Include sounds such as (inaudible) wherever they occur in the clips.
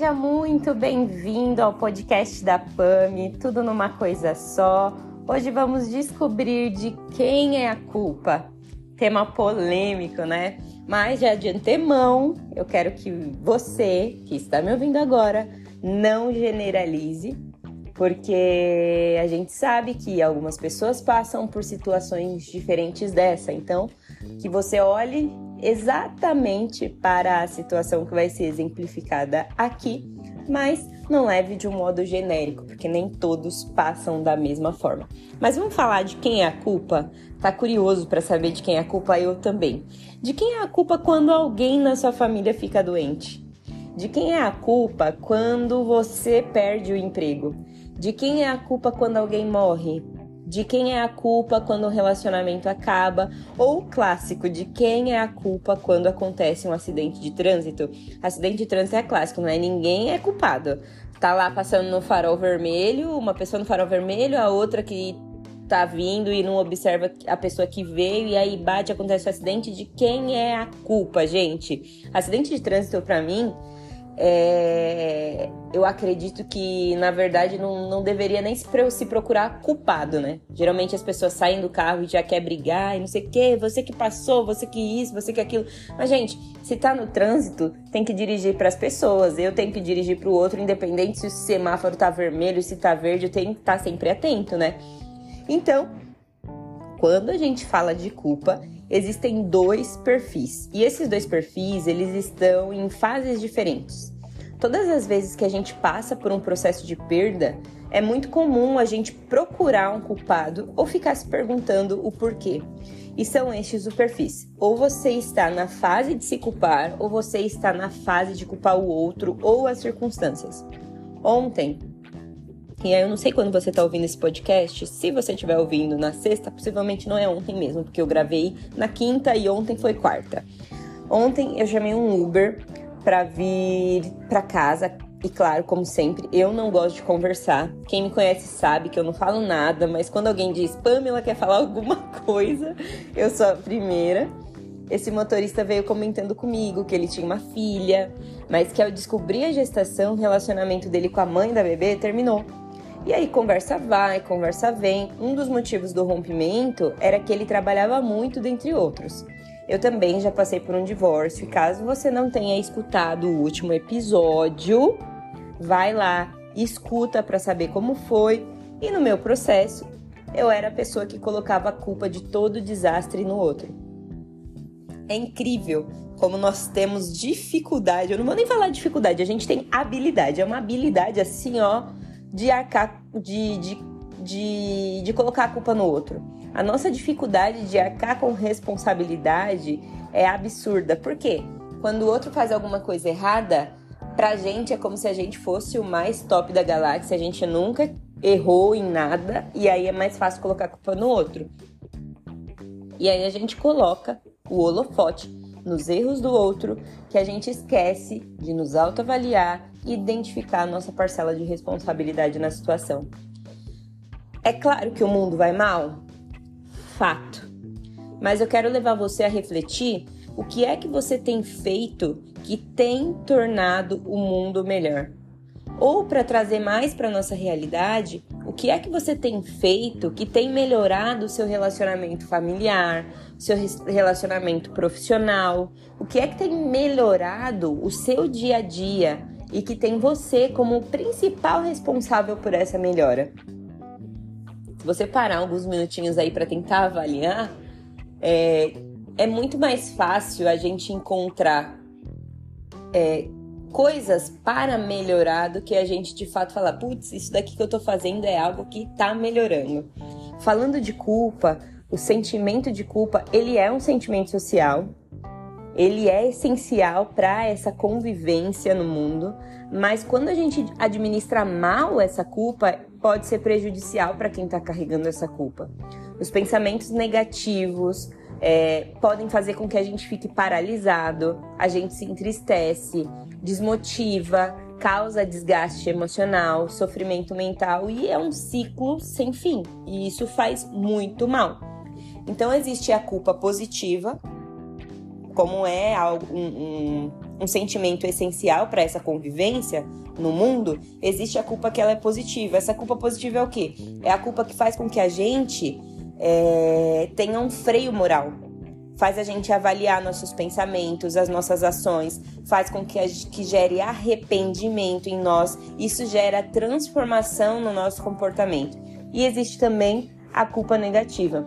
Seja muito bem-vindo ao podcast da PAMI, tudo numa coisa só. Hoje vamos descobrir de quem é a culpa. Tema polêmico, né? Mas já de antemão, eu quero que você, que está me ouvindo agora, não generalize, porque a gente sabe que algumas pessoas passam por situações diferentes dessa. Então, que você olhe exatamente para a situação que vai ser exemplificada aqui, mas não leve de um modo genérico, porque nem todos passam da mesma forma. Mas vamos falar de quem é a culpa? Tá curioso para saber de quem é a culpa? Eu também. De quem é a culpa quando alguém na sua família fica doente? De quem é a culpa quando você perde o emprego? De quem é a culpa quando alguém morre? De quem é a culpa quando o relacionamento acaba, ou o clássico de quem é a culpa quando acontece um acidente de trânsito. Acidente de trânsito é clássico, não é? Ninguém é culpado. Tá lá passando no farol vermelho, uma pessoa no farol vermelho, a outra que tá vindo e não observa a pessoa que veio e aí bate, acontece o acidente. De quem é a culpa, gente? Acidente de trânsito para mim é, eu acredito que, na verdade, não, não deveria nem se, procurar culpado, né? Geralmente as pessoas saem do carro e já quer brigar e não sei o quê, você que passou, você que isso, você que aquilo. Mas, gente, se tá no trânsito, tem que dirigir para as pessoas. Eu tenho que dirigir para o outro, independente se o semáforo tá vermelho, se tá verde, eu tenho que estar tá sempre atento, né? Então, quando a gente fala de culpa, existem dois perfis. E esses dois perfis, eles estão em fases diferentes. Todas as vezes que a gente passa por um processo de perda, é muito comum a gente procurar um culpado ou ficar se perguntando o porquê. E são estes os perfis. Ou você está na fase de se culpar, ou você está na fase de culpar o outro ou as circunstâncias. Ontem, e aí eu não sei quando você está ouvindo esse podcast. Se você estiver ouvindo na sexta, possivelmente não é ontem mesmo, porque eu gravei na quinta e ontem foi quarta. Ontem eu chamei um Uber para vir para casa. E claro, como sempre, eu não gosto de conversar. Quem me conhece sabe que eu não falo nada, mas quando alguém diz Pamela quer falar (laughs) alguma coisa, eu sou a primeira. Esse motorista veio comentando comigo que ele tinha uma filha, mas que ao descobrir a gestação, o relacionamento dele com a mãe da bebê terminou. E aí conversa vai, conversa vem. Um dos motivos do rompimento era que ele trabalhava muito, dentre outros. Eu também já passei por um divórcio. Caso você não tenha escutado o último episódio, vai lá, escuta para saber como foi. E no meu processo, eu era a pessoa que colocava a culpa de todo o desastre no outro. É incrível como nós temos dificuldade. Eu não vou nem falar dificuldade, a gente tem habilidade. É uma habilidade assim, ó de arcar, de, de, de, de colocar a culpa no outro. A nossa dificuldade de arcar com responsabilidade é absurda. Por quê? Quando o outro faz alguma coisa errada, pra gente é como se a gente fosse o mais top da galáxia, a gente nunca errou em nada e aí é mais fácil colocar a culpa no outro. E aí a gente coloca o holofote nos erros do outro, que a gente esquece de nos autoavaliar e identificar a nossa parcela de responsabilidade na situação. É claro que o mundo vai mal? Fato. Mas eu quero levar você a refletir o que é que você tem feito que tem tornado o mundo melhor. Ou para trazer mais para nossa realidade, o que é que você tem feito que tem melhorado o seu relacionamento familiar, seu relacionamento profissional? O que é que tem melhorado o seu dia a dia e que tem você como o principal responsável por essa melhora? Se você parar alguns minutinhos aí para tentar avaliar, é, é muito mais fácil a gente encontrar é, coisas para melhorar do que a gente de fato falar, putz, isso daqui que eu tô fazendo é algo que tá melhorando. Falando de culpa, o sentimento de culpa, ele é um sentimento social, ele é essencial para essa convivência no mundo, mas quando a gente administra mal essa culpa, pode ser prejudicial para quem está carregando essa culpa. Os pensamentos negativos, é, podem fazer com que a gente fique paralisado, a gente se entristece, desmotiva, causa desgaste emocional, sofrimento mental e é um ciclo sem fim. E isso faz muito mal. Então existe a culpa positiva, como é um, um, um sentimento essencial para essa convivência no mundo, existe a culpa que ela é positiva. Essa culpa positiva é o quê? É a culpa que faz com que a gente é, tenha um freio moral. Faz a gente avaliar nossos pensamentos, as nossas ações, faz com que, a, que gere arrependimento em nós. Isso gera transformação no nosso comportamento. E existe também a culpa negativa.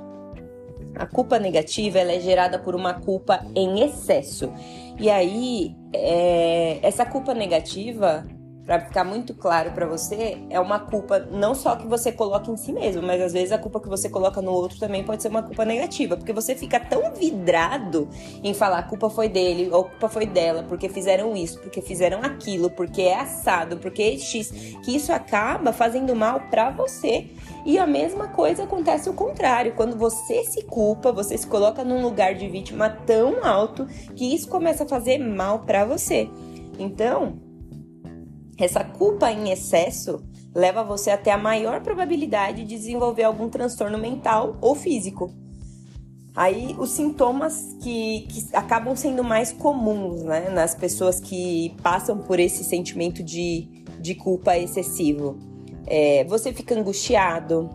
A culpa negativa ela é gerada por uma culpa em excesso. E aí, é, essa culpa negativa para ficar muito claro para você, é uma culpa não só que você coloca em si mesmo, mas às vezes a culpa que você coloca no outro também pode ser uma culpa negativa, porque você fica tão vidrado em falar a culpa foi dele ou a culpa foi dela, porque fizeram isso, porque fizeram aquilo, porque é assado, porque é X, que isso acaba fazendo mal para você. E a mesma coisa acontece o contrário, quando você se culpa, você se coloca num lugar de vítima tão alto que isso começa a fazer mal para você. Então, essa culpa em excesso leva você até a maior probabilidade de desenvolver algum transtorno mental ou físico. Aí os sintomas que, que acabam sendo mais comuns né, nas pessoas que passam por esse sentimento de, de culpa excessivo. É, você fica angustiado,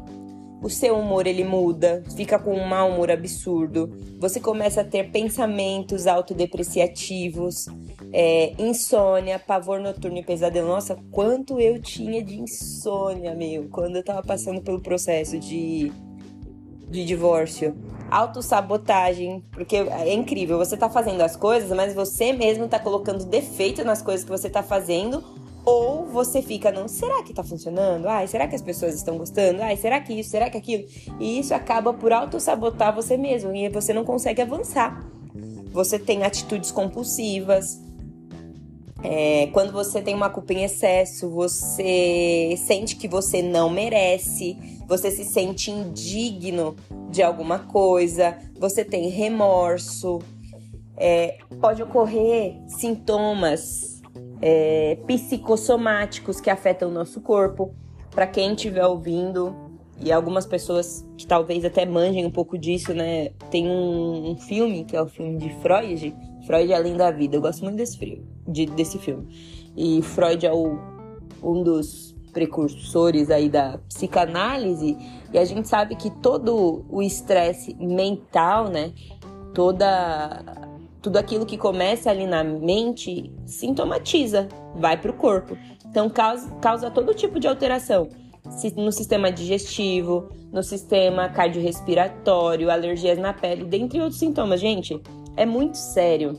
o seu humor ele muda, fica com um mau humor absurdo, você começa a ter pensamentos autodepreciativos, é, insônia, pavor noturno e pesadelo. Nossa, quanto eu tinha de insônia, meu, quando eu tava passando pelo processo de, de divórcio. Autossabotagem, porque é incrível, você tá fazendo as coisas, mas você mesmo tá colocando defeito nas coisas que você tá fazendo ou você fica, não, será que tá funcionando? Ai, será que as pessoas estão gostando? Ai, será que isso, será que aquilo? E isso acaba por auto-sabotar você mesmo e você não consegue avançar. Você tem atitudes compulsivas. É, quando você tem uma culpa em excesso, você sente que você não merece, você se sente indigno de alguma coisa, você tem remorso. É, pode ocorrer sintomas é, psicossomáticos que afetam o nosso corpo. Para quem estiver ouvindo, e algumas pessoas que talvez até manjem um pouco disso, né? Tem um, um, filme, que é o filme de Freud, Freud Além da Vida. Eu gosto muito desse, filme, de, desse filme. E Freud é o, um dos precursores aí da psicanálise, e a gente sabe que todo o estresse mental, né? Toda tudo aquilo que começa ali na mente sintomatiza, vai para o corpo. Então causa, causa todo tipo de alteração no sistema digestivo, no sistema cardiorrespiratório, alergias na pele, dentre outros sintomas. Gente, é muito sério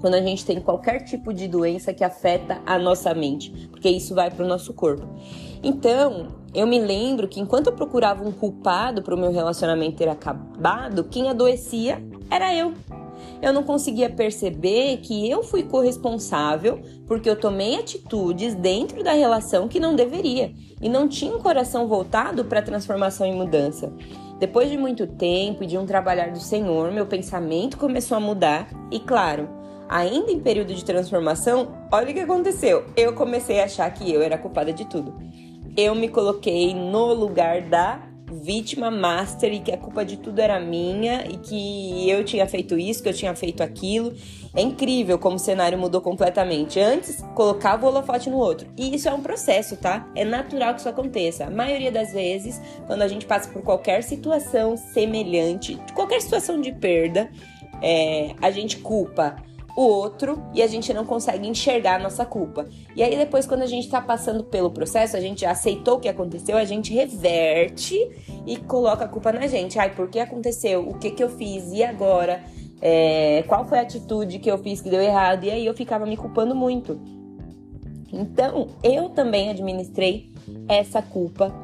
quando a gente tem qualquer tipo de doença que afeta a nossa mente, porque isso vai para o nosso corpo. Então, eu me lembro que enquanto eu procurava um culpado para o meu relacionamento ter acabado, quem adoecia era eu eu não conseguia perceber que eu fui corresponsável porque eu tomei atitudes dentro da relação que não deveria e não tinha um coração voltado para transformação e mudança. Depois de muito tempo e de um trabalhar do Senhor, meu pensamento começou a mudar e, claro, ainda em período de transformação, olha o que aconteceu. Eu comecei a achar que eu era culpada de tudo. Eu me coloquei no lugar da vítima master e que a culpa de tudo era minha e que eu tinha feito isso, que eu tinha feito aquilo. É incrível como o cenário mudou completamente. Antes, colocava o holofote no outro. E isso é um processo, tá? É natural que isso aconteça. A maioria das vezes, quando a gente passa por qualquer situação semelhante, qualquer situação de perda, é, a gente culpa o outro e a gente não consegue enxergar a nossa culpa. E aí depois quando a gente está passando pelo processo, a gente aceitou o que aconteceu, a gente reverte e coloca a culpa na gente. Ai, por que aconteceu? O que que eu fiz? E agora? É, qual foi a atitude que eu fiz que deu errado? E aí eu ficava me culpando muito. Então, eu também administrei essa culpa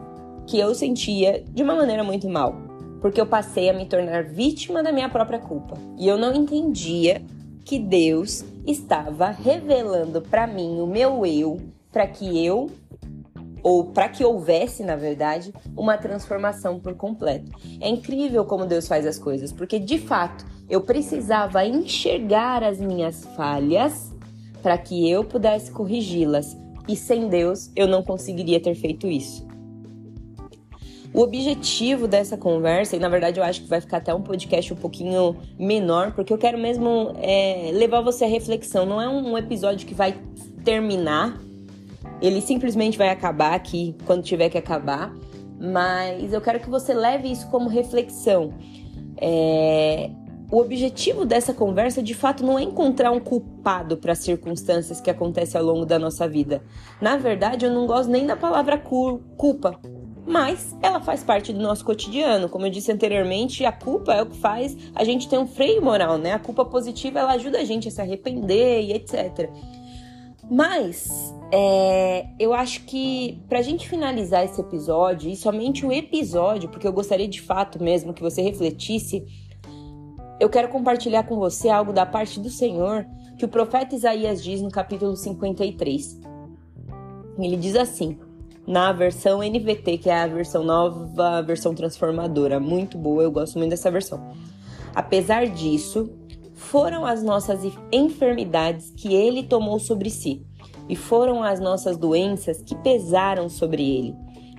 que eu sentia de uma maneira muito mal, porque eu passei a me tornar vítima da minha própria culpa. E eu não entendia que Deus estava revelando para mim o meu eu, para que eu ou para que houvesse, na verdade, uma transformação por completo. É incrível como Deus faz as coisas, porque de fato eu precisava enxergar as minhas falhas para que eu pudesse corrigi-las, e sem Deus eu não conseguiria ter feito isso. O objetivo dessa conversa, e na verdade eu acho que vai ficar até um podcast um pouquinho menor, porque eu quero mesmo é, levar você à reflexão. Não é um episódio que vai terminar, ele simplesmente vai acabar aqui quando tiver que acabar, mas eu quero que você leve isso como reflexão. É, o objetivo dessa conversa, de fato, não é encontrar um culpado para as circunstâncias que acontecem ao longo da nossa vida. Na verdade, eu não gosto nem da palavra culpa, mas ela faz parte do nosso cotidiano. Como eu disse anteriormente, a culpa é o que faz a gente ter um freio moral, né? A culpa positiva ela ajuda a gente a se arrepender e etc. Mas é, eu acho que pra gente finalizar esse episódio, e somente o episódio, porque eu gostaria de fato mesmo que você refletisse, eu quero compartilhar com você algo da parte do Senhor que o profeta Isaías diz no capítulo 53. Ele diz assim: na versão NVT, que é a versão nova, a versão transformadora. Muito boa, eu gosto muito dessa versão. Apesar disso, foram as nossas enfermidades que ele tomou sobre si, e foram as nossas doenças que pesaram sobre ele.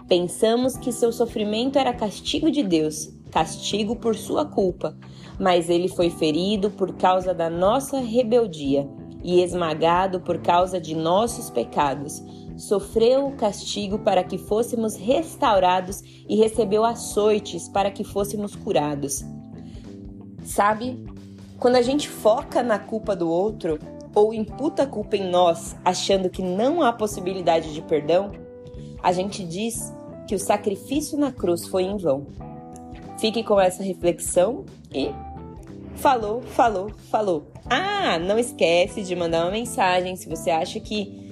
Pensamos que seu sofrimento era castigo de Deus, castigo por sua culpa, mas ele foi ferido por causa da nossa rebeldia e esmagado por causa de nossos pecados sofreu o castigo para que fôssemos restaurados e recebeu açoites para que fôssemos curados. Sabe? Quando a gente foca na culpa do outro ou imputa a culpa em nós, achando que não há possibilidade de perdão, a gente diz que o sacrifício na cruz foi em vão. Fique com essa reflexão e falou, falou, falou. Ah, não esquece de mandar uma mensagem se você acha que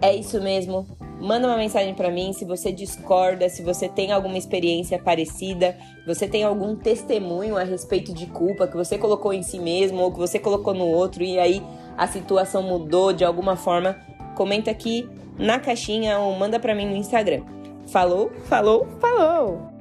é isso mesmo. Manda uma mensagem para mim se você discorda, se você tem alguma experiência parecida, você tem algum testemunho a respeito de culpa que você colocou em si mesmo ou que você colocou no outro e aí a situação mudou de alguma forma. Comenta aqui na caixinha ou manda para mim no Instagram. Falou, falou, falou!